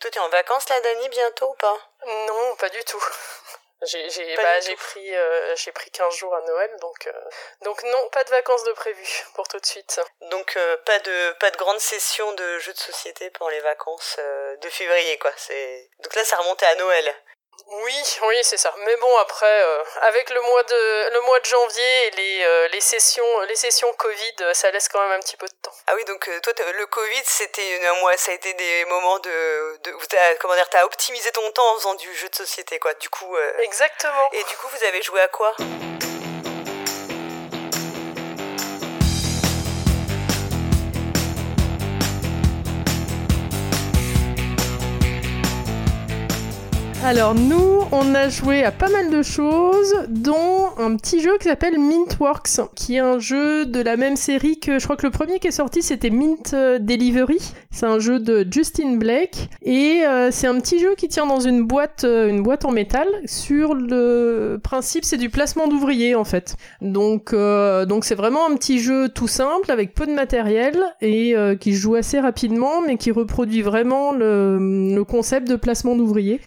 Toi, t'es en vacances là, Dani, bientôt ou pas? Non, pas du tout. J'ai j'ai bah, j'ai pris euh, j'ai pris 15 jours à Noël donc euh, donc non pas de vacances de prévu pour tout de suite. Donc euh, pas de pas de grande session de jeux de société pour les vacances de février quoi. C'est donc là ça remontait à Noël. Oui, oui, c'est ça. Mais bon, après, euh, avec le mois de le mois de janvier et les, euh, les sessions les sessions Covid, euh, ça laisse quand même un petit peu de temps. Ah oui, donc toi, le Covid, c'était un mois, ça a été des moments de, de as, comment dire, t'as optimisé ton temps en faisant du jeu de société, quoi. Du coup. Exactement. Et du coup, vous avez joué à quoi? Alors nous, on a joué à pas mal de choses, dont un petit jeu qui s'appelle Mintworks, qui est un jeu de la même série que je crois que le premier qui est sorti c'était Mint euh, Delivery. C'est un jeu de Justin Blake et euh, c'est un petit jeu qui tient dans une boîte, euh, une boîte en métal. Sur le principe, c'est du placement d'ouvriers en fait. Donc donc c'est vraiment un petit jeu tout simple avec peu de matériel et qui joue assez rapidement, mais qui reproduit vraiment le, le concept de placement d'ouvriers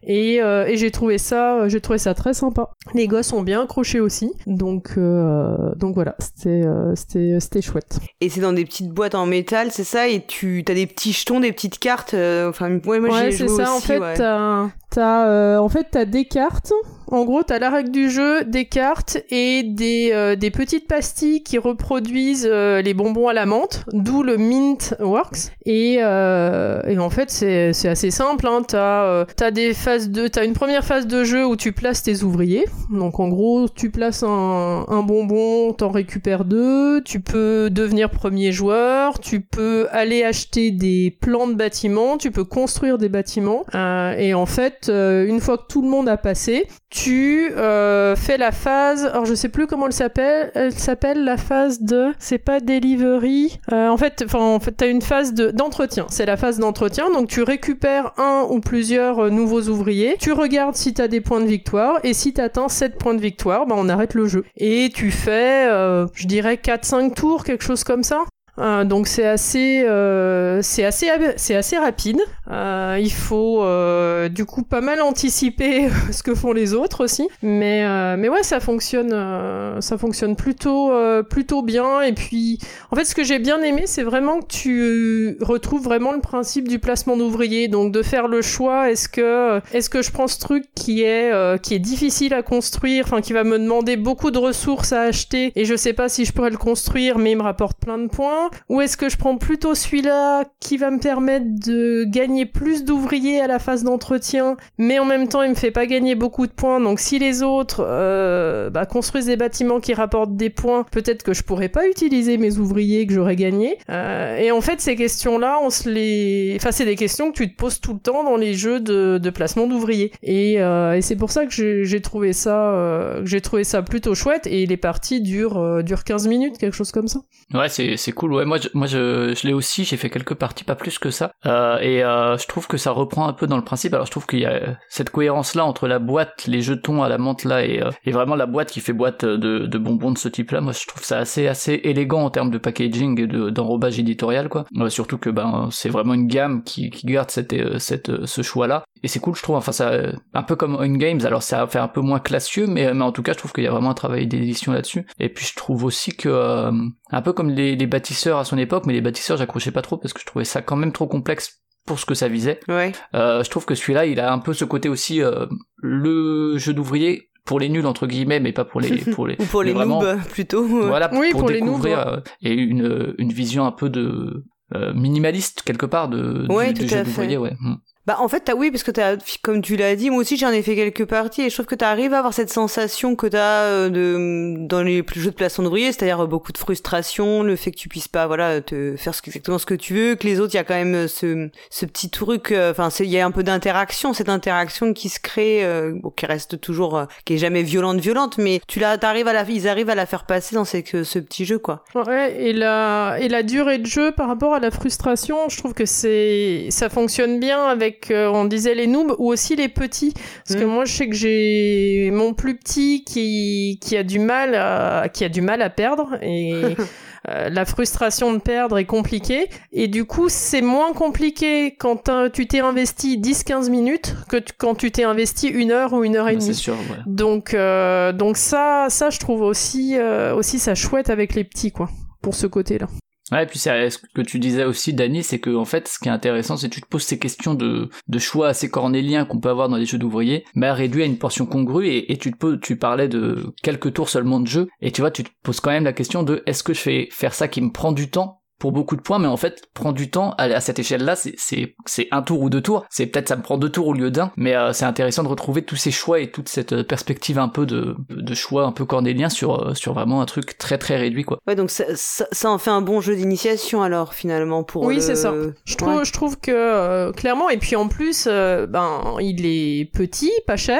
euh, et j'ai trouvé ça, euh, j'ai trouvé ça très sympa. Les gosses ont bien accroché aussi, donc euh, donc voilà, c'était c'était c'était chouette. Et c'est dans des petites boîtes en métal, c'est ça? Et tu as des petits jetons, des petites cartes. Enfin, ouais, moi ouais, j'ai joué ça. en fait, t'as en fait t'as des cartes en gros, t'as la règle du jeu, des cartes et des, euh, des petites pastilles qui reproduisent euh, les bonbons à la menthe, d'où le Mint Works. Et, euh, en fait, c'est, assez simple. Hein. T'as, t'as une première phase de jeu où tu places tes ouvriers. Donc en gros, tu places un, un bonbon, t'en récupères deux. Tu peux devenir premier joueur. Tu peux aller acheter des plans de bâtiments. Tu peux construire des bâtiments. et en fait, une fois que tout le monde a passé, euh, fais la phase, alors je sais plus comment elle s'appelle, elle s'appelle la phase de, c'est pas delivery, euh, en fait, enfin en fait t'as une phase de d'entretien, c'est la phase d'entretien, donc tu récupères un ou plusieurs euh, nouveaux ouvriers, tu regardes si t'as des points de victoire et si t'atteins 7 points de victoire, bah on arrête le jeu et tu fais, je dirais 4-5 tours, quelque chose comme ça. Euh, donc c'est assez, euh, c'est assez, c'est assez rapide. Euh, il faut euh, du coup pas mal anticiper ce que font les autres aussi. Mais euh, mais ouais, ça fonctionne, euh, ça fonctionne plutôt plutôt bien. Et puis en fait, ce que j'ai bien aimé, c'est vraiment que tu retrouves vraiment le principe du placement d'ouvriers. Donc de faire le choix. Est-ce que est-ce que je prends ce truc qui est qui est difficile à construire, enfin qui va me demander beaucoup de ressources à acheter et je sais pas si je pourrais le construire, mais il me rapporte plein de points ou est-ce que je prends plutôt celui-là qui va me permettre de gagner plus d'ouvriers à la phase d'entretien, mais en même temps il me fait pas gagner beaucoup de points. Donc si les autres euh, bah, construisent des bâtiments qui rapportent des points, peut-être que je pourrais pas utiliser mes ouvriers que j'aurais gagnés. Euh, et en fait ces questions-là, enfin c'est des questions que tu te poses tout le temps dans les jeux de, placement d'ouvriers. Et, euh, et c'est pour ça que j'ai trouvé ça, j'ai trouvé ça plutôt chouette. Et les parties durent durent 15 minutes, quelque chose comme ça. Ouais, c'est c'est ouais, moi, je, moi, je, je l'ai aussi. J'ai fait quelques parties, pas plus que ça. Euh, et euh, je trouve que ça reprend un peu dans le principe. Alors, je trouve qu'il y a cette cohérence-là entre la boîte, les jetons à la menthe là, et, euh, et vraiment la boîte qui fait boîte de, de bonbons de ce type-là. Moi, je trouve ça assez, assez élégant en termes de packaging et de, d'enrobage éditorial, quoi. surtout que ben, c'est vraiment une gamme qui, garde cette, cette, ce choix-là. Et c'est cool, je trouve. Enfin, ça, un peu comme une games. Alors, ça fait un peu moins classieux, mais, mais en tout cas, je trouve qu'il y a vraiment un travail d'édition là-dessus. Et puis, je trouve aussi que, un peu comme les, les bâtisseurs à son époque, mais les bâtisseurs, j'accrochais pas trop parce que je trouvais ça quand même trop complexe pour ce que ça visait. Ouais. Euh, je trouve que celui-là, il a un peu ce côté aussi euh, le jeu d'ouvrier pour les nuls entre guillemets mais pas pour les pour les ou pour les vraiment, noobs plutôt voilà oui, pour, pour découvrir les noobs, euh, et une une vision un peu de euh, minimaliste quelque part de ouais, du, tout du jeu à d'ouvrier fait. ouais Mm. Bah en fait, as, oui, parce que t'as, comme tu l'as dit, moi aussi j'en ai fait quelques parties et je trouve que tu arrives à avoir cette sensation que tu as de, dans les jeux de placement d'ouvrier, c'est-à-dire beaucoup de frustration, le fait que tu puisses pas voilà te faire exactement ce que tu veux, que les autres, il y a quand même ce, ce petit truc, euh, enfin il y a un peu d'interaction, cette interaction qui se crée, euh, bon, qui reste toujours, euh, qui est jamais violente, violente, mais tu la, t'arrives à la, ils arrivent à la faire passer dans ces, ce petit jeu quoi. Ouais, et la, et la durée de jeu par rapport à la frustration, je trouve que c'est, ça fonctionne bien avec euh, on disait les noobs ou aussi les petits parce que Mm. moi je sais que j'ai mon plus petit qui qui a du mal à, qui a du mal à perdre et la frustration de perdre est compliquée. Et du coup, c'est moins compliqué quand tu t'es investi 10-15 minutes que quand tu t'es investi une heure ou une heure et demie. Sûr, Donc, donc ça, ça, je trouve aussi, aussi ça chouette avec les petits, quoi, pour ce côté-là. Ouais, et puis c'est ce que tu disais aussi, Dani, c'est que en fait, ce qui est intéressant, c'est que tu te poses ces questions de, de choix assez cornéliens qu'on peut avoir dans les jeux d'ouvriers, mais réduit à une portion congrue, et, et tu te poses, tu parlais de quelques tours seulement de jeu, et tu vois, tu te poses quand même la question de est-ce que je fais faire ça qui me prend du temps pour beaucoup de points, mais en fait, prendre du temps à, cette échelle-là, c'est un tour ou deux tours. C'est peut-être ça me prend deux tours au lieu d'un, mais euh, c'est intéressant de retrouver tous ces choix et toute cette euh, perspective un peu de, de choix un peu cornélien sur, euh, sur vraiment un truc très très réduit, quoi. Ouais, donc ça, ça, en fait un bon jeu d'initiation alors finalement pour. Oui, c'est ça. Je trouve, je trouve que clairement, et puis en plus, ben il est petit, pas cher.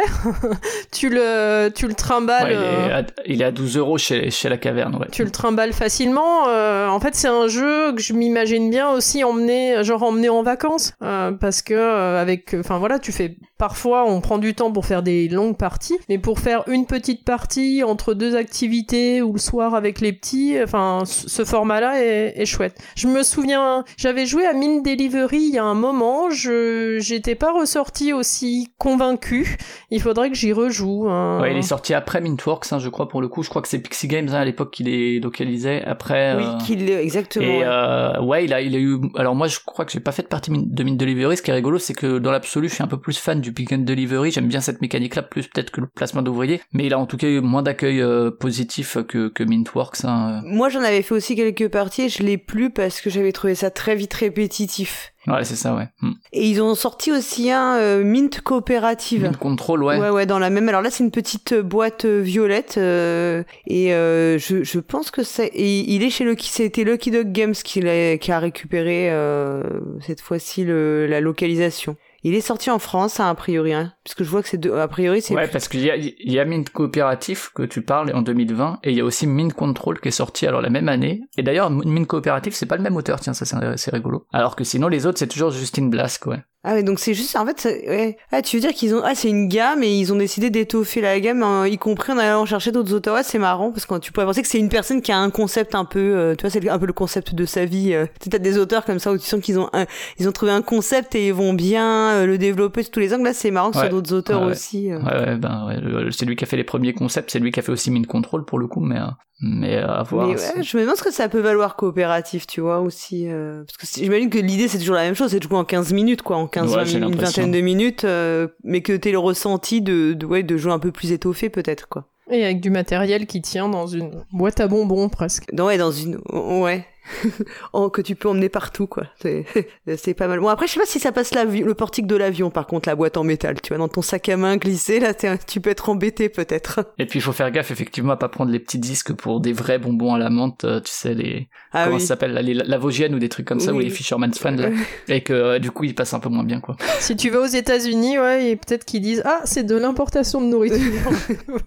tu le, tu le trimbales. il, est à, il, est à, 12 euros chez, chez la caverne, ouais. Tu le trimbales facilement. en fait, c'est un jeu que je m'imagine bien aussi emmener, genre emmener en vacances, euh, parce que euh, avec, enfin voilà, tu fais parfois on prend du temps pour faire des longues parties, mais pour faire une petite partie entre deux activités ou le soir avec les petits, enfin ce format-là est, est, chouette. Je me souviens, j'avais joué à Mine Delivery il y a un moment, je j'étais pas ressorti aussi convaincu. Il faudrait que j'y rejoue. Hein. Ouais, il est sorti après Mintworks, hein, je crois pour le coup. Je crois que c'est Pixie Games hein, à l'époque qui les localisait. Après. Oui, euh... qu'il exactement. Euh, ouais, il a, il a eu. Alors moi, je crois que j'ai pas fait de partie de Mint Delivery. Ce qui est rigolo, c'est que dans l'absolu, je suis un peu plus fan du pick and delivery. J'aime bien cette mécanique-là, plus peut-être que le placement d'ouvriers. Mais il a en tout cas eu moins d'accueil euh, positif que, que Mintworks. Hein. Moi, j'en avais fait aussi quelques parties et je l'ai plus parce que j'avais trouvé ça très vite répétitif. Ouais, c'est ça, ouais. Hmm. Et ils ont sorti aussi un euh, Mint coopérative. Mint Control, ouais. Ouais, ouais, dans la même. Alors là, c'est une petite euh, boîte euh, violette et je, je pense que c'est. il est chez Lucky. C'était Lucky Dog Games qui, a, qui a récupéré cette fois-ci la localisation. Il est sorti en France, a priori, hein, puisque je vois que c'est a priori c'est. Ouais, parce qu'il y a, il y a Mint Coopératif que tu parles en 2020, et il y a aussi Mint Control qui est sorti alors la même année. Et d'ailleurs, Mint Coopératif, c'est pas le même auteur, tiens, ça c'est rigolo. Alors que sinon les autres c'est toujours Justine Blask, ouais. Ah ouais, donc c'est juste, en fait, ouais. Ah, tu veux dire qu'ils ont, ah, c'est une gamme et ils ont décidé d'étoffer la gamme, y compris en allant chercher d'autres auteurs. Ouais, c'est marrant parce que tu pourrais penser que c'est une personne qui a un concept un peu, euh, tu vois, c'est un peu le concept de sa vie. Euh. Tu as des auteurs comme ça où tu sens qu'ils ont, ils ont trouvé un concept et ils vont bien euh, le développer sous tous les angles. Là, c'est marrant que ce soit d'autres auteurs aussi. Ouais, ouais, ben, ouais, c'est lui qui a fait les premiers concepts, c'est lui qui a fait aussi Mine Control pour le coup, mais mais à voir. Mais ouais, je me demande ce que ça peut valoir coopératif, tu vois, aussi. parce que j'imagine que l'idée, c'est toujours la même chose, c'est de jouer en 15 minutes, quoi, en 15 20 minutes, de minutes, euh, mais que t'aies le ressenti de, de, ouais, de jouer un peu plus étoffé peut-être quoi. Et avec du matériel qui tient dans une boîte à bonbons presque. Non, ouais, dans une, ouais, que tu peux emmener partout, quoi. C'est pas mal. Bon, après, je sais pas si ça passe le portique de l'avion, par contre, la boîte en métal. Tu vois, dans ton sac à main glissé, là, tu peux être embêté, peut-être. Et puis, il faut faire gaffe, effectivement, à pas prendre les petits disques pour des vrais bonbons à la menthe, euh, tu sais, les, ah, comment ça s'appelle, la Vosgienne ou des trucs comme ça, ou les Fisherman's Friend, là. Et que, euh, du coup, ils passent un peu moins bien, quoi. Si tu vas aux États-Unis, ouais, et peut-être qu'ils disent, ah, c'est de l'importation de nourriture.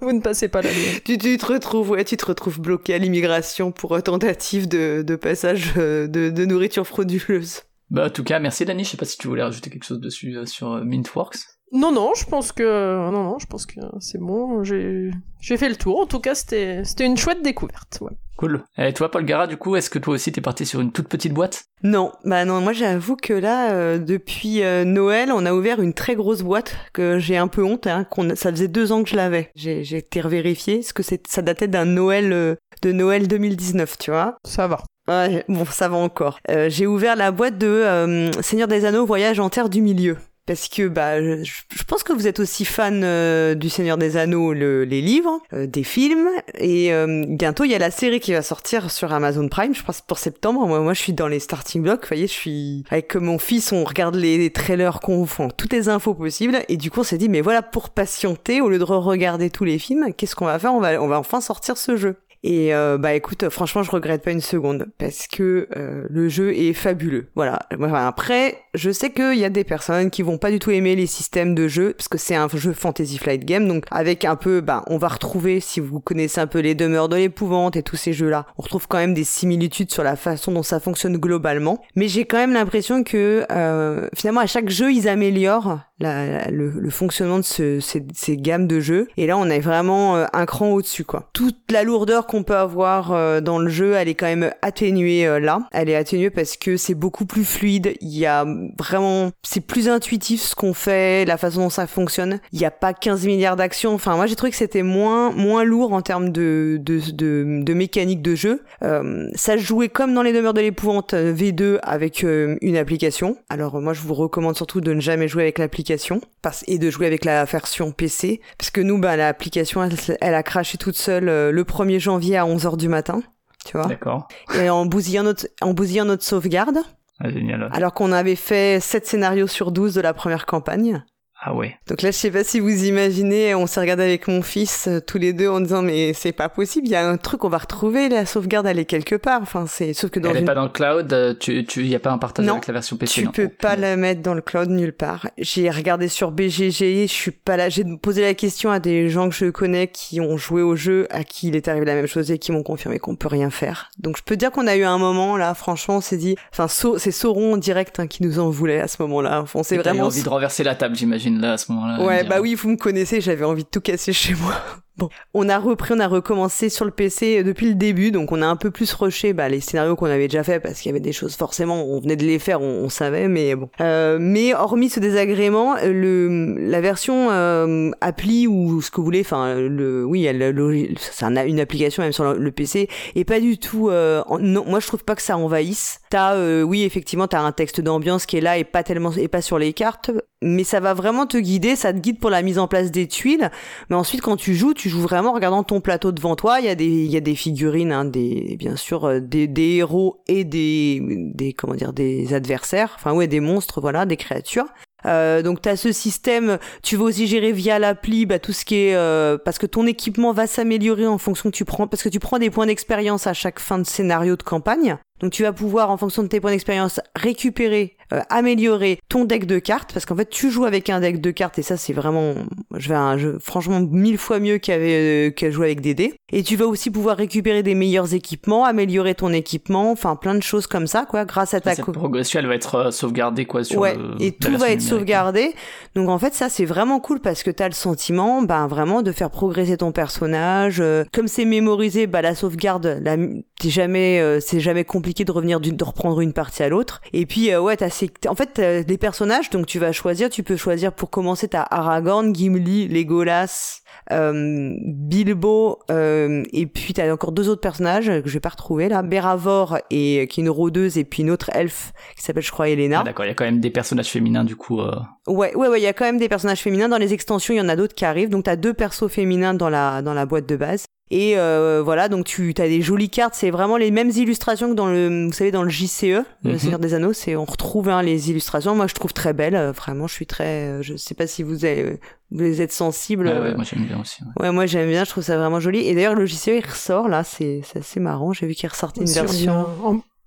Vous ne passez pas la tu, tu te retrouves, ouais, tu te retrouves bloqué à l'immigration pour euh, tentative de, de passage euh, de, nourriture frauduleuse. Bah, en tout cas, merci Dani. Je sais pas si tu voulais rajouter quelque chose dessus euh, sur Mintworks. Non, non, je pense que non, non, je pense que c'est bon. J'ai j'ai fait le tour. En tout cas, c'était c'était une chouette découverte. Ouais. Cool. Et toi, Paul Gara, du coup, est-ce que toi aussi t'es parti sur une toute petite boîte? Non, bah non. Moi, j'avoue que là, depuis Noël, on a ouvert une très grosse boîte que j'ai un peu honte. Hein, qu'on ça faisait deux ans que je l'avais. J'ai j'ai été revérifié, parce que ça datait d'un Noël de Noël 2019, tu vois. Ça va. Ouais, bon, ça va encore. Euh, j'ai ouvert la boîte de euh, Seigneur des Anneaux, Voyage en Terre du Milieu. Parce que bah, je, pense que vous êtes aussi fan euh, du Seigneur des Anneaux, le, les livres, des films, et bientôt il y a la série qui va sortir sur Amazon Prime, je pense pour septembre. Moi, moi je suis dans les starting blocks, vous voyez, je suis avec mon fils, on regarde les, trailers qu'on font, toutes les infos possibles, et du coup on s'est dit mais voilà pour patienter au lieu de re-regarder tous les films, qu'est-ce qu'on va faire? On va on va enfin sortir ce jeu. Et euh, bah écoute, franchement, je regrette pas une seconde parce que euh, le jeu est fabuleux. Voilà. Après, je sais qu'il y a des personnes qui vont pas du tout aimer les systèmes de jeu parce que c'est un jeu Fantasy Flight Game, donc avec un peu, bah, on va retrouver si vous connaissez un peu les demeures de l'épouvante et tous ces jeux-là, on retrouve quand même des similitudes sur la façon dont ça fonctionne globalement. Mais j'ai quand même l'impression que euh, finalement à chaque jeu ils améliorent la, le, le, fonctionnement de ce, ces, ces, gammes de jeux. Et là, on est vraiment euh, un cran au-dessus, quoi. Toute la lourdeur qu'on peut avoir euh, dans le jeu, elle est quand même atténuée euh, là. Elle est atténuée parce que c'est beaucoup plus fluide. Il y a vraiment, c'est plus intuitif ce qu'on fait, la façon dont ça fonctionne. Il n'y a pas 15 milliards d'actions. Enfin, moi, j'ai trouvé que c'était moins, moins lourd en termes de, de, de, mécanique de jeu. ça jouait comme dans les demeures de l'épouvante V2 avec une application. Alors, moi, je vous recommande surtout de ne jamais jouer avec l'application et de jouer avec la version PC parce que nous bah l'application elle, a craché toute seule euh, le 1er janvier à 11h du matin tu vois. D'accord. Et en bousillant notre en bousillant notre sauvegarde. Ah, génial. alors qu'on avait fait 7 scénarios sur 12 de la première campagne ah ouais. Donc là, je sais pas si vous imaginez, on s'est regardé avec mon fils euh, tous les deux en disant mais c'est pas possible, il y a un truc on va retrouver, la sauvegarde elle est quelque part. Enfin c'est sauf que dans elle est pas dans le cloud, euh, tu tu y a pas un partage non, avec la version PC. Tu peux pas la mettre dans le cloud nulle part. J'ai regardé sur BGG, je suis pas là. J'ai posé la question à des gens que je connais qui ont joué au jeu, à qui il est arrivé la même chose et qui m'ont confirmé qu'on peut rien faire. Donc je peux dire qu'on a eu un moment là, franchement, on s'est dit, enfin c'est Sauron direct hein, qui nous en voulait à ce moment-là. on s'est vraiment envie de renverser la table, j'imagine là à ce moment-là. Ouais, bah oui, vous me connaissez, j'avais envie de tout casser chez moi. Bon, on a repris, on a recommencé sur le PC depuis le début, donc on a un peu plus rushé bah, les scénarios qu'on avait déjà fait parce qu'il y avait des choses forcément, on venait de les faire, on, savait, mais bon. Euh, mais hormis ce désagrément, le la version euh, appli ou ce que vous voulez, enfin oui, c'est une application même sur le, PC et pas du tout. Euh, non, moi je trouve pas que ça envahisse. T'as, euh, oui, effectivement, t'as un texte d'ambiance qui est là et pas tellement et pas sur les cartes, mais ça va vraiment te guider, ça te guide pour la mise en place des tuiles. Mais ensuite, quand tu joues, tu joues vraiment en regardant ton plateau devant toi. Il y a des, il y a des figurines, hein, des, bien sûr, euh, des, des héros et des, des, comment dire, des adversaires. Enfin, ouais, des monstres, voilà, des créatures. Euh, donc tu as ce système, tu vas aussi gérer via l'appli bah, tout ce qui est euh, parce que ton équipement va s'améliorer en fonction que tu prends parce que tu prends des points d'expérience à chaque fin de scénario de campagne. Donc tu vas pouvoir en fonction de tes points d'expérience récupérer euh, améliorer ton deck de cartes parce qu'en fait tu joues avec un deck de cartes et ça c'est vraiment je vais un jeu franchement mille fois mieux euh, jouer avec des dés. Et tu vas aussi pouvoir récupérer des meilleurs équipements améliorer ton équipement enfin plein de choses comme ça quoi grâce à ta cette progression elle va être euh, sauvegardée quoi sur ouais et tout va être sauvegardé. Donc en fait ça c'est vraiment cool parce que t'as le sentiment ben vraiment de faire progresser ton personnage comme c'est mémorisé bah la sauvegarde la t'es jamais c'est jamais compliqué de revenir de reprendre une partie à l'autre. Et puis ouais t'as en fait des personnages donc tu vas choisir tu peux choisir pour commencer t'as Aragorn Gimli Legolas euh, Bilbo euh, et puis t'as encore deux autres personnages que je vais pas retrouver là. Beravor et qui est une rôdeuse et puis une autre elfe qui s'appelle je crois Elena ah, d'accord il y a quand même des personnages féminins du coup euh... ouais ouais ouais il y a quand même des personnages féminins. Dans les extensions il y en a d'autres qui arrivent. Donc t'as deux persos féminins dans la dans la boîte de base et euh, voilà, donc tu as des jolies cartes, c'est vraiment les mêmes illustrations que dans le, vous savez, dans le JCE, le mhm. Seigneur des Anneaux, c'est on retrouve hein, les illustrations. Moi, je trouve très belles, euh, vraiment, je suis très, euh, je sais pas si vous, avez, vous êtes sensible. Ouais, ouais, moi j'aime bien aussi. Ouais, moi j'aime bien, je trouve ça vraiment joli. Et d'ailleurs, le JCE il ressort là, c'est assez marrant. J'ai vu qu'il ressortait une version.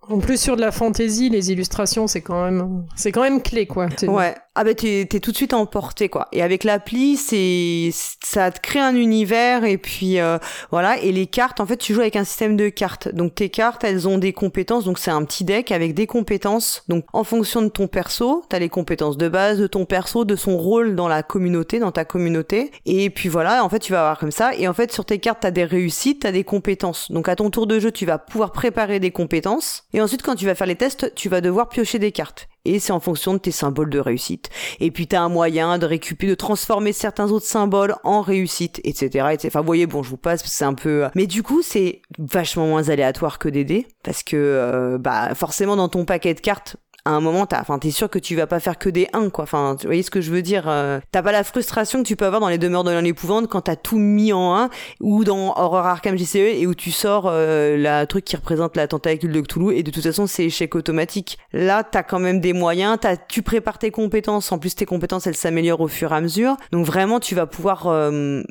En plus sur de la fantaisie, les illustrations, c'est quand même, c'est quand même clé, quoi. Ouais. Ah bah t'es, t'es tout de suite emporté, quoi. Et avec l'appli, c'est, ça te crée un univers et puis euh, voilà. Et les cartes, en fait, tu joues avec un système de cartes. Donc tes cartes, elles ont des compétences. Donc c'est un petit deck avec des compétences. Donc en fonction de ton perso, t'as les compétences de base de ton perso, de son rôle dans la communauté, dans ta communauté. Et puis voilà. En fait, tu vas avoir comme ça. Et en fait, sur tes cartes, t'as des réussites, t'as des compétences. Donc à ton tour de jeu, tu vas pouvoir préparer des compétences. Et ensuite, quand tu vas faire les tests, tu vas devoir piocher des cartes. Et c'est en fonction de tes symboles de réussite. Et puis tu as un moyen de récupérer, de transformer certains autres symboles en réussite, etc. etc. Enfin, vous voyez, bon, je vous passe, c'est un peu... Mais du coup, c'est vachement moins aléatoire que des dés, parce que, euh, bah, forcément, dans ton paquet de cartes, à un moment, t'as, enfin, t'es sûr que tu vas pas faire que des 1, quoi. Enfin, tu voyez ce que je veux dire euh, T'as pas la frustration que tu peux avoir dans les demeures de l'épouvante quand t'as tout mis en 1 ou dans Horror Arkham JCE et où tu sors euh, la truc qui représente la tentacule de Cthulhu et de toute façon c'est échec automatique. Là, t'as quand même des moyens, t'as, tu prépares tes compétences. En plus, tes compétences elles s'améliorent au fur et à mesure. Donc vraiment, tu vas pouvoir euh,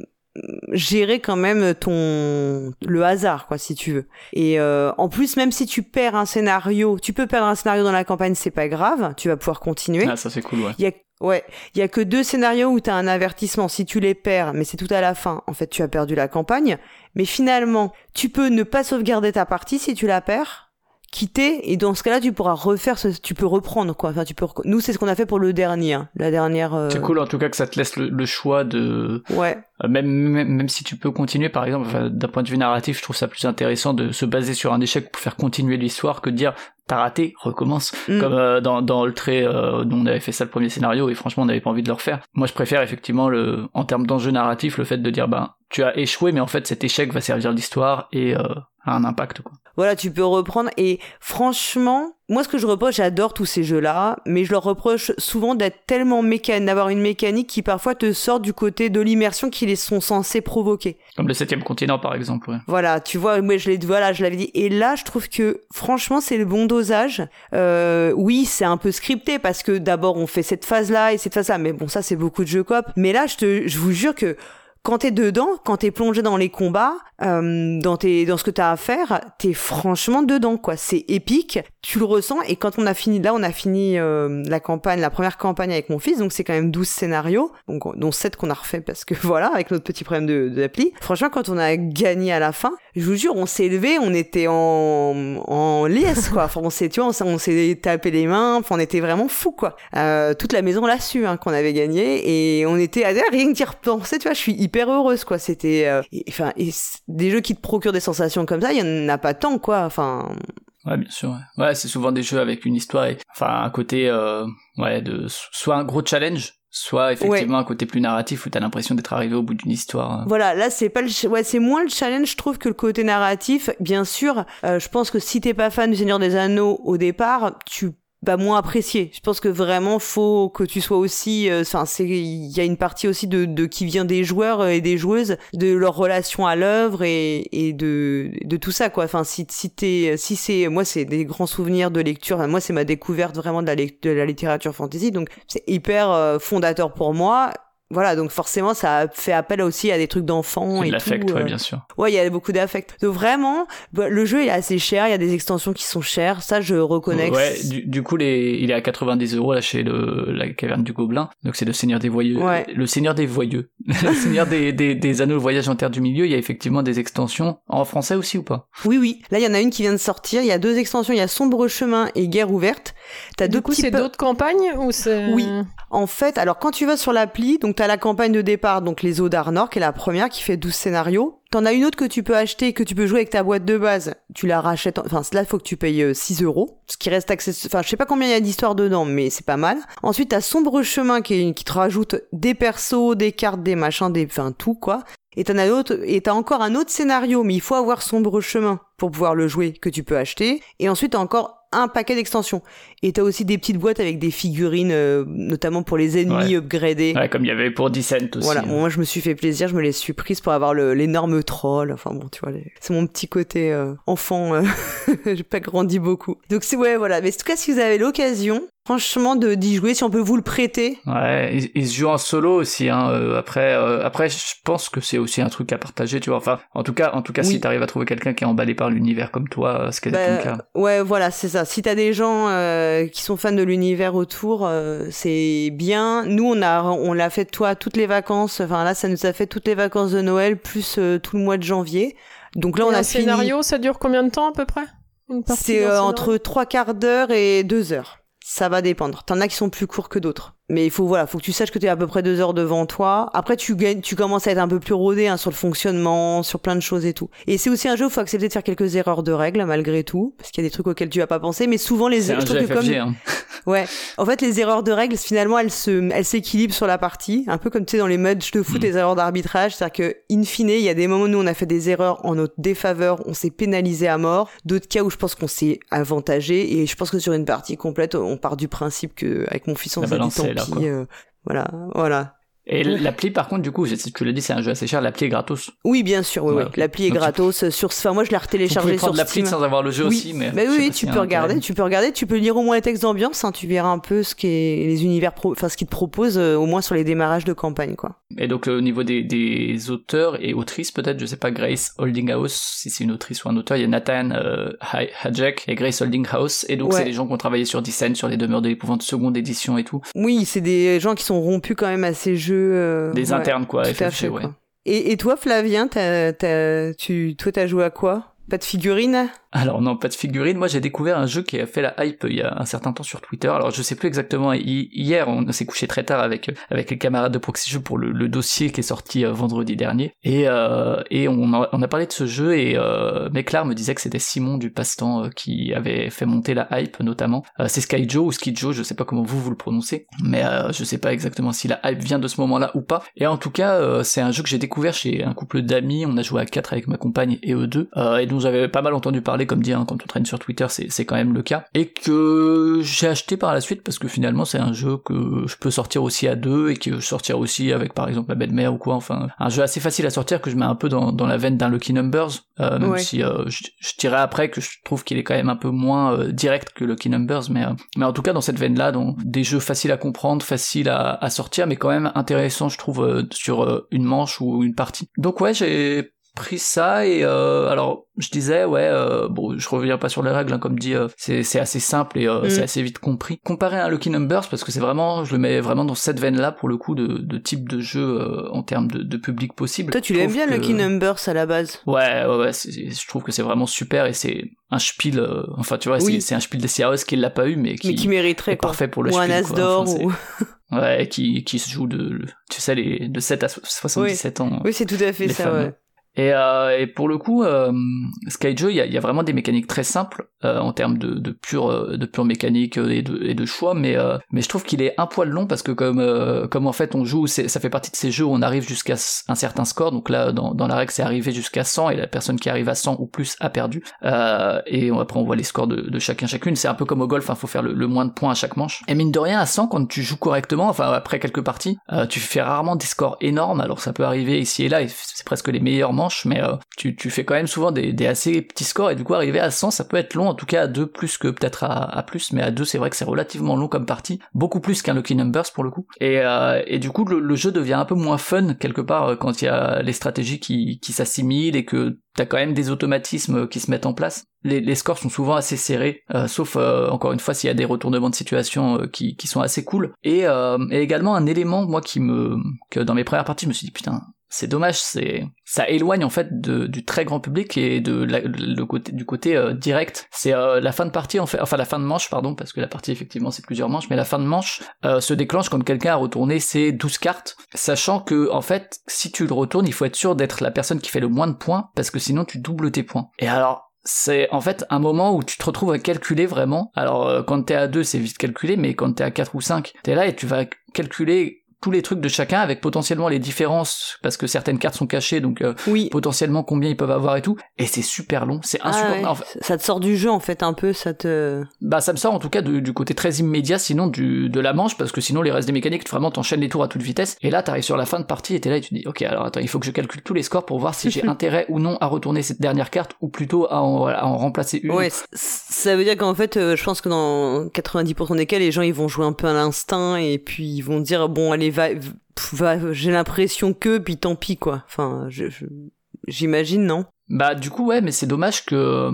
gérer quand même ton le hasard quoi si tu veux. Et euh, en plus même si tu perds un scénario tu peux perdre un scénario dans la campagne c'est pas grave tu vas pouvoir continuer. Ah ça c'est cool ouais. Il y a Ouais, il y a que deux scénarios où tu as un avertissement. Si tu les perds, mais c'est tout à la fin. En fait, tu as perdu la campagne, mais finalement, tu peux ne pas sauvegarder ta partie si tu la perds quitter et dans ce cas-là tu pourras refaire ce, tu peux reprendre quoi enfin tu peux nous c'est ce qu'on a fait pour le dernier hein, la dernière euh, c'est cool en tout cas que ça te laisse le, choix de ouais euh, même, même, même si tu peux continuer par exemple d'un point de vue narratif je trouve ça plus intéressant de se baser sur un échec pour faire continuer l'histoire que de dire t'as raté, recommence. Mm. Comme euh, dans, dans le trait euh, dont on avait fait ça le premier scénario et franchement on n'avait pas envie de le refaire. Moi je préfère effectivement le, en termes d'enjeu narratif le fait de dire ben tu as échoué mais en fait cet échec va servir l'histoire et euh, a un impact quoi. Voilà, tu peux reprendre et franchement, moi ce que je reproche, j'adore tous ces jeux-là, mais je leur reproche souvent d'être tellement mécanique, d'avoir une mécanique qui parfois te sort du côté de l'immersion qu'ils sont censés provoquer. Comme le septième continent par exemple. Ouais. Voilà, tu vois, moi je l'ai, voilà, je l'avais dit. Et là, je trouve que franchement, c'est le bon dosage. Euh, oui, c'est un peu scripté parce que d'abord on fait cette phase-là et cette phase-là, mais bon, ça c'est beaucoup de jeux coop. Mais là, je te, je vous jure que quand t'es dedans, quand t'es plongé dans les combats, euh, dans, tes, dans ce que t'as à faire, t'es franchement dedans, quoi. C'est épique, tu le ressens, et quand on a fini, là, on a fini euh, la campagne, la première campagne avec mon fils, donc c'est quand même 12 scénarios, donc, dont 7 qu'on a refait parce que voilà, avec notre petit problème de, d'appli. Franchement, quand on a gagné à la fin, je vous jure, on s'est levé, on était en, en liesse, quoi. Enfin, on s'est, tu vois, on s'est tapé les mains, enfin, on était vraiment fou, quoi. Euh, toute la maison l'a su, hein, qu'on avait gagné, et on était, à rien que d'y repenser, tu vois, je suis hyper heureuse, quoi. C'était, euh, enfin, des jeux qui te procurent des sensations comme ça, il y en a pas tant, quoi. Enfin. Ouais, bien sûr. Ouais, ouais c'est souvent des jeux avec une histoire et, enfin, un côté, euh, ouais, de soit un gros challenge, soit effectivement un côté plus narratif où t'as l'impression d'être arrivé au bout d'une histoire. Voilà, là c'est pas le, ouais, c'est moins le challenge, je trouve, que le côté narratif. Bien sûr, euh, je pense que si t'es pas fan du Seigneur des Anneaux au départ, tu bah moins apprécié. Je pense que vraiment faut que tu sois aussi euh, enfin c'est il y a une partie aussi de, de qui vient des joueurs et des joueuses de leur relation à l'œuvre et, et de de tout ça quoi. Enfin si si t'es si c'est moi c'est des grands souvenirs de lecture. moi c'est ma découverte vraiment de la de la littérature fantasy donc c'est hyper euh, fondateur pour moi voilà, donc forcément, ça fait appel aussi à des trucs d'enfants et l'affect, tout. ouais, euh. bien sûr. Ouais, il y a beaucoup d'affect. Donc vraiment, bah, le jeu il est assez cher, il y a des extensions qui sont chères, ça je reconnais. Ouais, du, coup, les, il est à 90 euros là chez le, la caverne du Gobelin. Donc c'est le Seigneur des Voyeux. Ouais. Le Seigneur des Voyeux. le Seigneur des, des, des Anneaux, le Voyage en Terre du Milieu. Il y a effectivement des extensions en français aussi ou pas? Oui, oui. Là, il y en a une qui vient de sortir. Il y a deux extensions. Il y a Sombre Chemin et Guerre ouverte. T'as deux coup, c'est d'autres campagnes ou c'est Oui. En fait, alors quand tu vas sur l'appli, donc t'as la campagne de départ, donc les eaux d'Arnor, qui est la première, qui fait 12 scénarios. T'en as une autre que tu peux acheter, que tu peux jouer avec ta boîte de base. Tu la rachètes, enfin, là, faut que tu payes 6 euh, euros. Ce qui reste accessible, enfin, je sais pas combien il y a d'histoires dedans, mais c'est pas mal. Ensuite, t'as Sombre Chemin, qui, qui te rajoute des persos, des cartes, des machins, des, enfin, tout, quoi. Et t'en as d'autres, et t'as encore un autre scénario, mais il faut avoir Sombre Chemin pour pouvoir le jouer, que tu peux acheter. Et ensuite, t'as encore un paquet d'extensions. Et t'as aussi des petites boîtes avec des figurines, euh, notamment pour les ennemis upgradés. Ouais, comme il y avait pour Descent aussi. Voilà, hein. moi je me suis fait plaisir, je me les suis prises pour avoir l'énorme troll. Enfin bon, tu vois, c'est mon petit côté euh, enfant. Euh, j'ai pas grandi beaucoup. Donc c'est ouais, voilà. Mais en tout cas, si vous avez l'occasion, franchement de d'y jouer si on peut vous le prêter ouais il, se joue en solo aussi hein après après je pense que c'est aussi un truc à partager tu vois enfin en tout cas en tout cas si t'arrives à trouver quelqu'un qui est emballé par l'univers comme toi ce qui est bah, le cas ouais voilà c'est ça si t'as des gens euh, qui sont fans de l'univers autour, euh, c'est bien. Nous, on a, on l'a fait toi toutes les vacances. Enfin là, ça nous a fait toutes les vacances de Noël plus euh, tout le mois de janvier. Donc là, on a un scénario. Ça dure combien de temps à peu près? C'est entre trois quarts d'heure et deux heures. Ça va dépendre. T'en as qui sont plus courts que d'autres mais il faut voilà faut que tu saches que tu es à peu près deux heures devant toi. Après tu gagnes tu commences à être un peu plus rodé hein, sur le fonctionnement sur plein de choses et tout. Et c'est aussi un jeu où il faut accepter de faire quelques erreurs de règles malgré tout parce qu'il y a des trucs auxquels tu vas pas penser mais souvent les erreurs comme hein. ouais. En fait les erreurs de règles finalement elles se elles s'équilibrent sur la partie. Un peu comme tu sais dans les matchs de foot mm. les erreurs d'arbitrage. C'est à dire que in fine il y a des moments où nous on a fait des erreurs en notre défaveur on s'est pénalisé à mort. D'autres cas où je pense qu'on s'est avantagé. Et je pense que sur une partie complète on part du principe que avec mon fils on s'est dit euh, voilà, voilà. Et l'appli, par contre, du coup, tu l'as dit, c'est un jeu assez cher. L'appli est gratos. Oui, bien sûr. Oui, L'appli est gratos. Sur, enfin, moi, je l'ai retéléchargé sur l'appli sans avoir le jeu aussi, mais. mais oui, tu peux regarder. Tu peux regarder. Tu peux lire au moins les textes d'ambiance. Hein, tu verras un peu ce qui est les univers, enfin, ce qu'ils te proposent, euh, au moins sur les démarrages de campagne, quoi. Et donc, au niveau des, des auteurs et autrices, peut-être, je sais pas, Grace Holdinghouse, si c'est une autrice ou un auteur, il y a Nathan euh, Hajek et Grace Holdinghouse. Et donc, c'est des gens qui ont travaillé sur Descent, sur les demeures de l'épouvante seconde édition et tout. Oui, c'est des gens qui sont rompus quand même à ces jeux. Euh, interne, quoi, Et, et, toi, Flavien, tu, toi, t'as joué à quoi? Pas de figurines? Alors non, pas de figurines. Moi, j'ai découvert un jeu qui a fait la hype il y a un certain temps sur Twitter. Alors je sais plus exactement. Hier, on s'est couché très tard avec avec les camarades de Proxy Jeux pour le, dossier qui est sorti euh, vendredi dernier. Et euh, et on a, parlé de ce jeu et euh, me disait que c'était Simon du Passe-temps euh, qui avait fait monter la hype notamment. c'est Skyjo ou Skidjo, je sais pas comment vous vous le prononcez, mais je sais pas exactement si la hype vient de ce moment-là ou pas. Et en tout cas, c'est un jeu que j'ai découvert chez un couple d'amis. On a joué à quatre avec ma compagne et eux deux, et dont j'avais pas mal entendu parler comme dit, hein, quand on traîne sur Twitter, c'est quand même le cas. Et que j'ai acheté par la suite parce que finalement c'est un jeu que je peux sortir aussi à deux et que je sortir aussi avec par exemple la belle-mère ou quoi. Enfin, un jeu assez facile à sortir que je mets un peu dans, dans la veine d'un Lucky Numbers, euh, même si euh, je, dirais après que je trouve qu'il est quand même un peu moins euh, direct que Lucky Numbers, mais mais en tout cas dans cette veine-là, donc des jeux faciles à comprendre, faciles à, à sortir, mais quand même intéressants, je trouve, sur une manche ou une partie. Donc ouais, j'ai pris ça et euh, alors je disais ouais euh, bon je reviens pas sur les règles hein, comme dit euh, c'est c'est assez simple et mm. c'est assez vite compris. Comparé à un Lucky Numbers parce que c'est vraiment je le mets vraiment dans cette veine là pour le coup de, de type de jeu en termes de, de, public possible. Toi tu l'aimes bien Lucky Numbers à la base? Ouais ouais, ouais je trouve que c'est vraiment super et c'est un spiel enfin tu vois c'est un spiel des House qui l'a pas eu mais qui, mais qui mériterait parfait pour le ou un as d'or ou... ouais qui qui se joue de tu sais les de 7 à 77 ans oui c'est tout à fait ça ouais et, euh, et, pour le coup, euh, Skyjo, il y a, vraiment des mécaniques très simples euh, en termes de, de pure euh, de pure mécanique et de, et de choix, mais euh, mais je trouve qu'il est un poil long parce que comme euh, comme en fait on joue, ça fait partie de ces jeux où on arrive jusqu'à un certain score. Donc là, dans, dans la règle, c'est arrivé jusqu'à 100 et la personne qui arrive à 100 ou plus a perdu. et après on voit les scores de, de chacun chacune. C'est un peu comme au golf, il hein, faut faire le, le, moins de points à chaque manche. Et mine de rien, à 100 quand tu joues correctement, enfin après quelques parties, tu fais rarement des scores énormes. Alors ça peut arriver ici et là, et c'est presque les meilleurs manches, mais tu tu, fais quand même souvent des, des, assez petits scores. Et du coup arriver à 100 ça peut être long en tout cas à 2 plus que peut-être à, à, plus. Mais à 2 c'est vrai que c'est relativement long comme partie. Beaucoup plus qu'un Lucky Numbers pour le coup. Et, euh, et du coup le, jeu devient un peu moins fun quelque part euh, quand il y a les stratégies qui, qui s'assimilent et que t'as quand même des automatismes qui se mettent en place. Les, les scores sont souvent assez serrés euh, sauf encore une fois s'il y a des retournements de situation qui, qui sont assez cool. Et, et également un élément moi qui me que dans mes premières parties je me suis dit putain c'est dommage, c'est ça éloigne en fait de, du très grand public et de le côté du côté euh, direct. C'est euh, la fin de partie en fait, enfin la fin de manche pardon, parce que la partie effectivement c'est plusieurs manches, mais la fin de manche euh, se déclenche quand quelqu'un a retourné ses 12 cartes, sachant que en fait si tu le retournes, il faut être sûr d'être la personne qui fait le moins de points parce que sinon tu doubles tes points. Et alors c'est en fait un moment où tu te retrouves à calculer vraiment. Alors quand t'es à 2 c'est vite calculé, mais quand t'es à 4 ou 5, t'es là et tu vas calculer tous les trucs de chacun avec potentiellement les différences parce que certaines cartes sont cachées donc euh, oui. potentiellement combien ils peuvent avoir et tout. Et c'est super long c'est ah insupportable. ça te sort du jeu en fait un peu ça te bah ça me sort en tout cas du côté très immédiat sinon du de la manche parce que sinon les restes des mécaniques vraiment t'enchaînes les tours à toute vitesse. Et là t'arrives sur la fin de partie et t'es là et tu te dis ok alors attends il faut que je calcule tous les scores pour voir si j'ai intérêt ou non à retourner cette dernière carte ou plutôt à en, à en remplacer une. Ouais ça veut dire qu'en fait euh, je pense que dans 90% des cas les gens ils vont jouer un peu à l'instinct et puis ils vont dire bon allez j'ai l'impression que puis tant pis quoi. Enfin j'imagine non? Bah du coup ouais mais c'est dommage que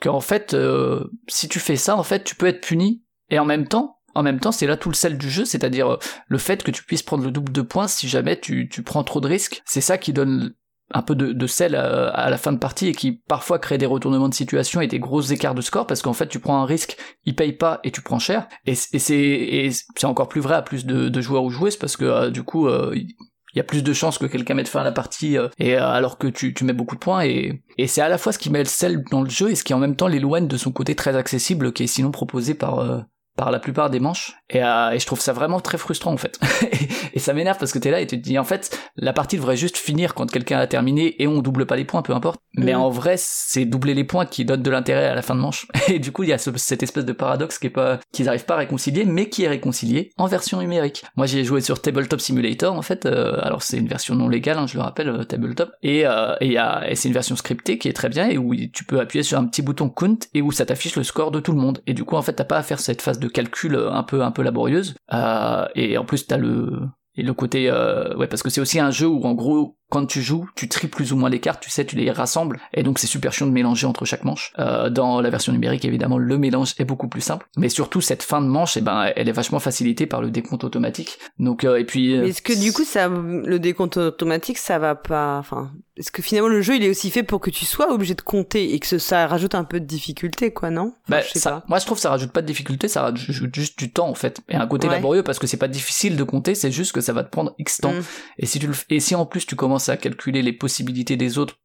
que en fait euh, si tu fais ça en fait tu peux être puni. Et en même temps en même temps, c'est là tout le sel du jeu, c'est-à-dire euh, le fait que tu puisses prendre le double de points si jamais tu prends trop de risques. C'est ça qui donne un peu de, de sel à, la fin de partie et qui parfois crée des retournements de situation et des gros écarts de score parce qu'en fait tu prends un risque, il paye pas et tu prends cher. Et, c'est c'est encore plus vrai à plus de, de joueurs ou joueuses parce que euh, du coup euh, il y a plus de chances que quelqu'un mette fin à la partie euh, et alors que tu, tu mets beaucoup de points et, et c'est à la fois ce qui met le sel dans le jeu et ce qui en même temps l'éloigne de son côté très accessible qui est sinon proposé par par la plupart des manches et, euh, et, je trouve ça vraiment très frustrant en fait. Et, ça m'énerve parce que t'es là et tu te dis en fait la partie devrait juste finir quand quelqu'un a terminé et on double pas les points peu importe. Mais mm. en vrai c'est doubler les points qui donne de l'intérêt à la fin de manche. Et du coup il y a cette espèce de paradoxe qui est pas qu'ils arrivent pas à réconcilier mais qui est réconcilié en version numérique. Moi j'ai joué sur Tabletop Simulator en fait euh, alors c'est une version non légale hein, je le rappelle euh, Tabletop. Et euh, et, et c'est une version scriptée qui est très bien et où tu peux appuyer sur un petit bouton count et où ça t'affiche le score de tout le monde. Et du coup en fait t'as pas à faire cette phase de calcul un peu un peu laborieuse. Euh, et en plus t'as le et le côté euh, ouais parce que c'est aussi un jeu où en gros quand tu joues, tu tries plus ou moins les cartes, tu sais, tu les rassembles, et donc c'est super chiant de mélanger entre chaque manche. Euh, dans la version numérique, évidemment, le mélange est beaucoup plus simple, mais surtout cette fin de manche, eh ben, elle est vachement facilitée par le décompte automatique. Donc euh, et puis. Mais est-ce que du coup, ça, le décompte automatique, ça va pas, enfin, est-ce que finalement le jeu il est aussi fait pour que tu sois obligé de compter et que ça rajoute un peu de difficulté, quoi, non? Bah, je sais ça, pas. Moi, je trouve que ça rajoute pas de difficulté, ça rajoute juste du temps en fait, et un côté laborieux parce que c'est pas difficile de compter, c'est juste que ça va te prendre X temps. Mm. Et si tu le, et si en plus tu commences à calculer les possibilités des autres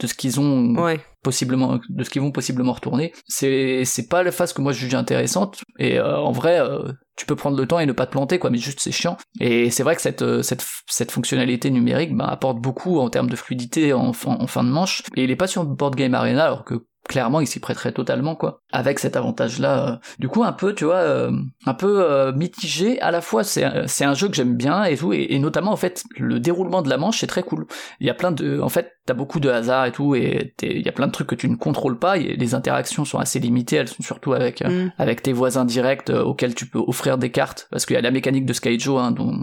de ce qu'ils ont possiblement de ce qu'ils vont possiblement retourner. C'est c'est pas la phase que moi je juge intéressante. Et euh, en vrai euh, tu peux prendre le temps et ne pas te planter quoi mais juste c'est chiant. Et c'est vrai que cette euh, cette cette fonctionnalité numérique bah, apporte beaucoup en termes de fluidité en, en, fin de manche. Et il est pas sur board game arena alors que clairement il s'y prêterait totalement quoi avec cet avantage là du coup un peu tu vois un peu mitigé à la fois c'est c'est un jeu que j'aime bien et tout et, et, notamment en fait le déroulement de la manche c'est très cool il y a plein de en fait t'as beaucoup de hasard et tout, et il y a plein de trucs que tu ne contrôles pas. Et les interactions sont assez limitées, elles sont surtout avec euh, mm. avec tes voisins directs euh, auxquels tu peux offrir des cartes, parce qu'il y a la mécanique de Skyjo, hein, dont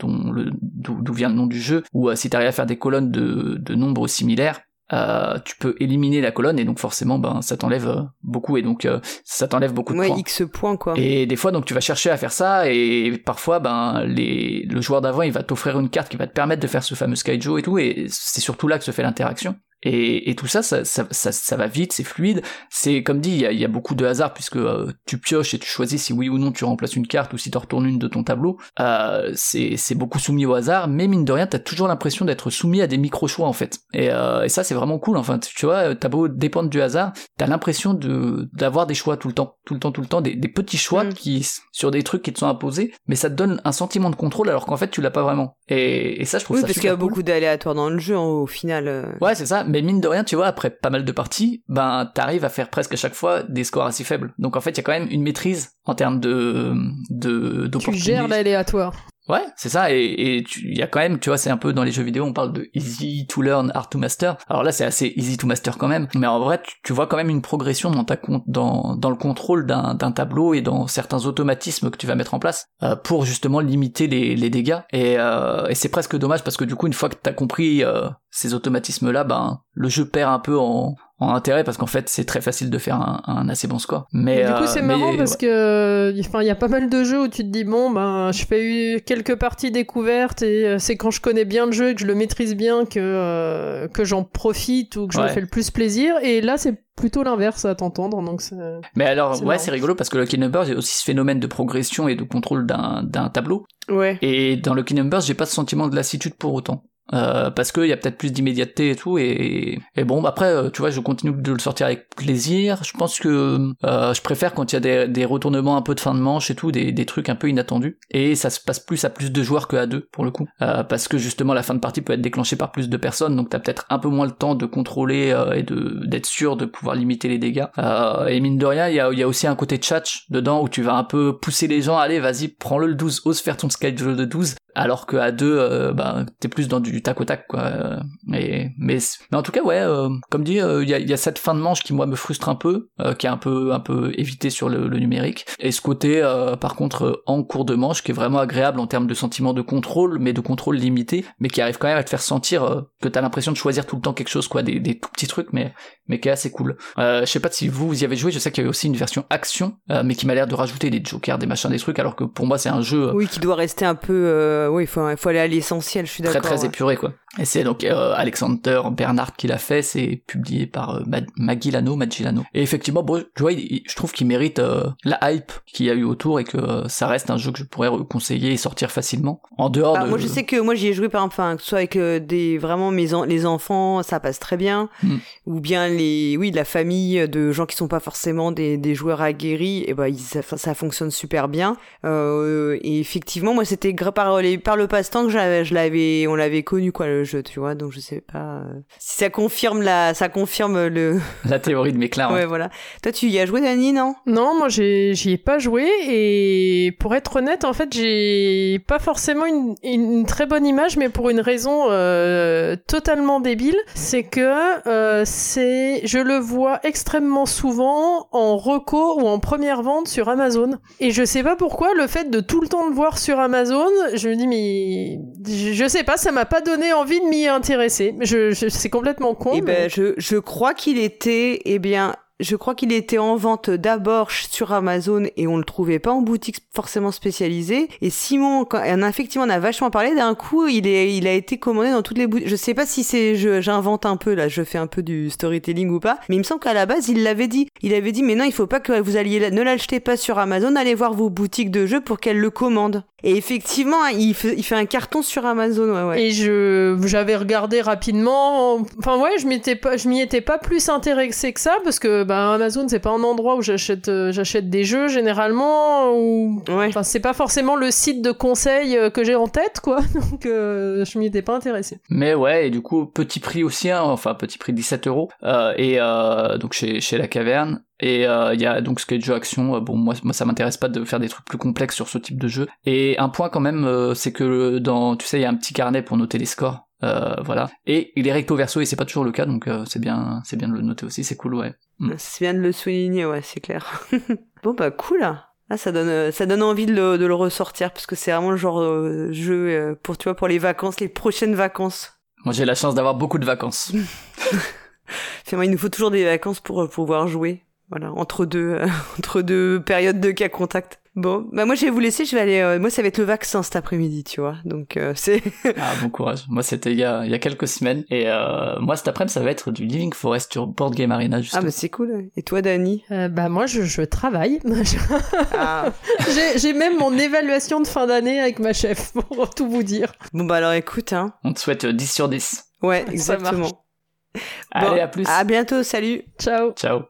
dont le d'où vient le nom du jeu, où euh, si t'arrives à faire des colonnes de de nombres similaires, euh, tu peux éliminer la colonne et donc forcément ben ça t'enlève euh, beaucoup et donc euh, ça t'enlève beaucoup de ouais, points. X points quoi. Et des fois donc tu vas chercher à faire ça et parfois ben les le joueur d'avant il va t'offrir une carte qui va te permettre de faire ce fameux Skyjo et tout et c'est surtout là que se fait l'interaction. Et, et, tout ça ça, ça, ça, va vite, c'est fluide. C'est comme dit, il y a, y a, beaucoup de hasard puisque euh, tu pioches et tu choisis si oui ou non tu remplaces une carte ou si tu retournes une de ton tableau. Euh, c'est beaucoup soumis au hasard, mais mine de rien, t'as toujours l'impression d'être soumis à des micro choix en fait. Et, euh, et ça c'est vraiment cool. Enfin, tu vois, t'as beau dépendre du hasard, t'as l'impression de d'avoir des choix tout le temps, tout le temps, tout le temps, des, des petits choix mm. qui sur des trucs qui te sont imposés, mais ça te donne un sentiment de contrôle alors qu'en fait tu l'as pas vraiment. Et, et ça je trouve oui, ça parce qu'il y a beaucoup d'aléatoires dans le jeu au final. Euh. Ouais, c'est ça mais mine de rien, tu vois, après pas mal de parties, ben t'arrives à faire presque à chaque fois des scores assez faibles. Donc en fait, il y a quand même une maîtrise en termes de de Tu gères l'aléatoire. Ouais, c'est ça, et il y a quand même, tu vois, c'est un peu dans les jeux vidéo, on parle de easy to learn, hard to master. Alors là, c'est assez easy to master quand même, mais en vrai, tu, vois quand même une progression dans ta dans dans le contrôle d'un tableau et dans certains automatismes que tu vas mettre en place euh, pour justement limiter les, les dégâts. Et, euh, et c'est presque dommage parce que du coup, une fois que t'as compris euh, ces automatismes-là, ben le jeu perd un peu en, en intérêt parce qu'en fait c'est très facile de faire un, un assez bon score. Mais du coup c'est euh, marrant parce que enfin il y a pas mal de jeux où tu te dis bon ben je fais quelques parties découvertes et euh, c'est quand je connais bien le jeu et que je le maîtrise bien que euh, que j'en profite ou que je me fais le plus plaisir. Et là c'est plutôt l'inverse à t'entendre donc mais alors ouais c'est rigolo parce que Lucky Numbers il y a aussi ce phénomène de progression et de contrôle d'un d'un tableau. Ouais. Et dans Lucky Numbers j'ai pas ce sentiment de lassitude pour autant euh, parce qu'il y a peut-être plus d'immédiateté et tout et, et bon après euh, tu vois je continue de le sortir avec plaisir. Je pense que euh, je préfère quand il y a des, des, retournements un peu de fin de manche et tout des, des, trucs un peu inattendus. Et ça se passe plus à plus de joueurs que à deux pour le coup. Euh, parce que justement la fin de partie peut être déclenchée par plus de personnes donc t'as peut-être un peu moins le temps de contrôler et de d'être sûr de pouvoir limiter les dégâts. Et mine de rien il y a, y a aussi un côté chatch dedans où tu vas un peu pousser les gens. Allez vas-y prends-le le 12 ose faire ton schedule de 12 alors que à deux euh, bah t'es plus dans du tac au tac quoi. Euh, mais mais mais en tout cas ouais euh, comme dit il y a, y, a, cette fin de manche qui moi me frustre un peu qui est un peu un peu évité sur le, le numérique. Et ce côté par contre en cours de manche qui est vraiment agréable en termes de sentiment de contrôle mais de contrôle limité mais qui arrive quand même à te faire sentir que t'as l'impression de choisir tout le temps quelque chose quoi des, des tout petits trucs mais mais qui est assez cool. Je sais pas si vous vous y avez joué je sais qu'il y avait aussi une version action mais qui m'a l'air de rajouter des jokers des machins des trucs alors que pour moi c'est un jeu oui qui doit rester un peu euh, oui, il faut, faut aller à l'essentiel, je suis d'accord. Très très épuré quoi. Et c'est donc euh, Alexander Bernard qui l'a fait, c'est publié par euh, Magillano, Magillano. Et effectivement, bon, je, vois, je trouve qu'il mérite euh, la hype qu'il y a eu autour et que ça reste un jeu que je pourrais conseiller et sortir facilement. En dehors bah, de... Moi, je sais que moi j'y ai joué par enfin, que ce soit avec des vraiment mes les enfants, ça passe très bien, hmm. ou bien les, oui, la famille de gens qui sont pas forcément des, des joueurs aguerris, et ben ça, ça, fonctionne super bien. et effectivement, moi c'était par, par le passe-temps que je l'avais, on l'avait connu quoi jeu, tu vois. Donc je sais pas euh, si ça confirme la, ça confirme le la théorie de Méclin. ouais, voilà. Toi, tu y as joué, Dani, non? Non, moi j'y ai pas joué et pour être honnête, en fait, j'ai pas forcément une, une, très bonne image, mais pour une raison euh, totalement débile, c'est que euh, c'est, je le vois extrêmement souvent en reco ou en première vente sur Amazon. Et je sais pas pourquoi le fait de tout le temps le voir sur Amazon, je me dis mais je sais pas, ça m'a pas donné envie envie de m'y intéresser. Je, je c'est complètement con. Eh mais- ben, je, je crois qu'il était, eh bien, je crois qu'il était en vente d'abord sur Amazon et on le trouvait pas en boutique forcément spécialisée. Et Simon, quand, effectivement, on a vachement parlé. D'un coup, il est, il a été commandé dans toutes les boutiques. Je sais pas si c'est, j'invente un peu là, je fais un peu du storytelling ou pas. Mais il me semble qu'à la base, il l'avait dit. Il avait dit, mais non, il faut pas que vous alliez, ne l'achetez pas sur Amazon, allez voir vos boutiques de jeux pour qu'elles le commandent. Et effectivement, il fait, un carton sur Amazon. Et je j'avais regardé rapidement. Enfin ouais, je m'étais pas, je m'y étais pas plus intéressé que ça parce que bah, Amazon c'est pas un endroit où j'achète euh, j'achète des jeux généralement ou Ouais. enfin c'est pas forcément le site de conseil euh, que j'ai en tête quoi. Donc euh, je m'y étais pas intéressé. Mais ouais, et du coup, petit prix aussi, hein, enfin petit prix 17 euros, et euh, donc chez, chez la caverne. Et euh, il y a donc ce qui est jeu action. euh, Bon, moi, moi ça m'intéresse pas de faire des trucs plus complexes sur ce type de jeu. Et un point quand même, euh, c'est que dans, tu sais, il y a un petit carnet pour noter les scores. Euh, voilà. Et il est recto verso et c'est pas toujours le cas, donc euh, c'est bien, c'est bien de le noter aussi. C'est cool, ouais. Mm. C'est bien de le souligner, ouais, c'est clair. bon bah cool. Ah, ça donne, euh, ça donne envie de le, de le ressortir parce que c'est vraiment le genre de jeu euh, pour tu vois pour les vacances, les prochaines vacances. Moi, j'ai la chance d'avoir beaucoup de vacances. Finalement, il nous faut toujours des vacances pour euh, pouvoir jouer. Voilà, entre deux, euh, entre deux périodes de cas contact. Bon, bah moi je vais vous laisser, je vais aller. euh, moi ça va être le vaccin cet après-midi, tu vois. Donc euh, c'est. Ah, bon courage. Moi, c'était il y a, il y a quelques semaines. Et euh, moi, cet après-midi, ça va être du Living Forest sur Board Game Arena, ah justement. bah c'est cool. Et toi, Dani? Euh, bah moi je, je travaille. Ah. j'ai j'ai même mon évaluation de fin d'année avec ma chef pour tout vous dire. Bon bah alors écoute, hein. On te souhaite 10 sur 10. Ouais, exactement. Bon, Allez, à plus. À bientôt, salut. Ciao. Ciao.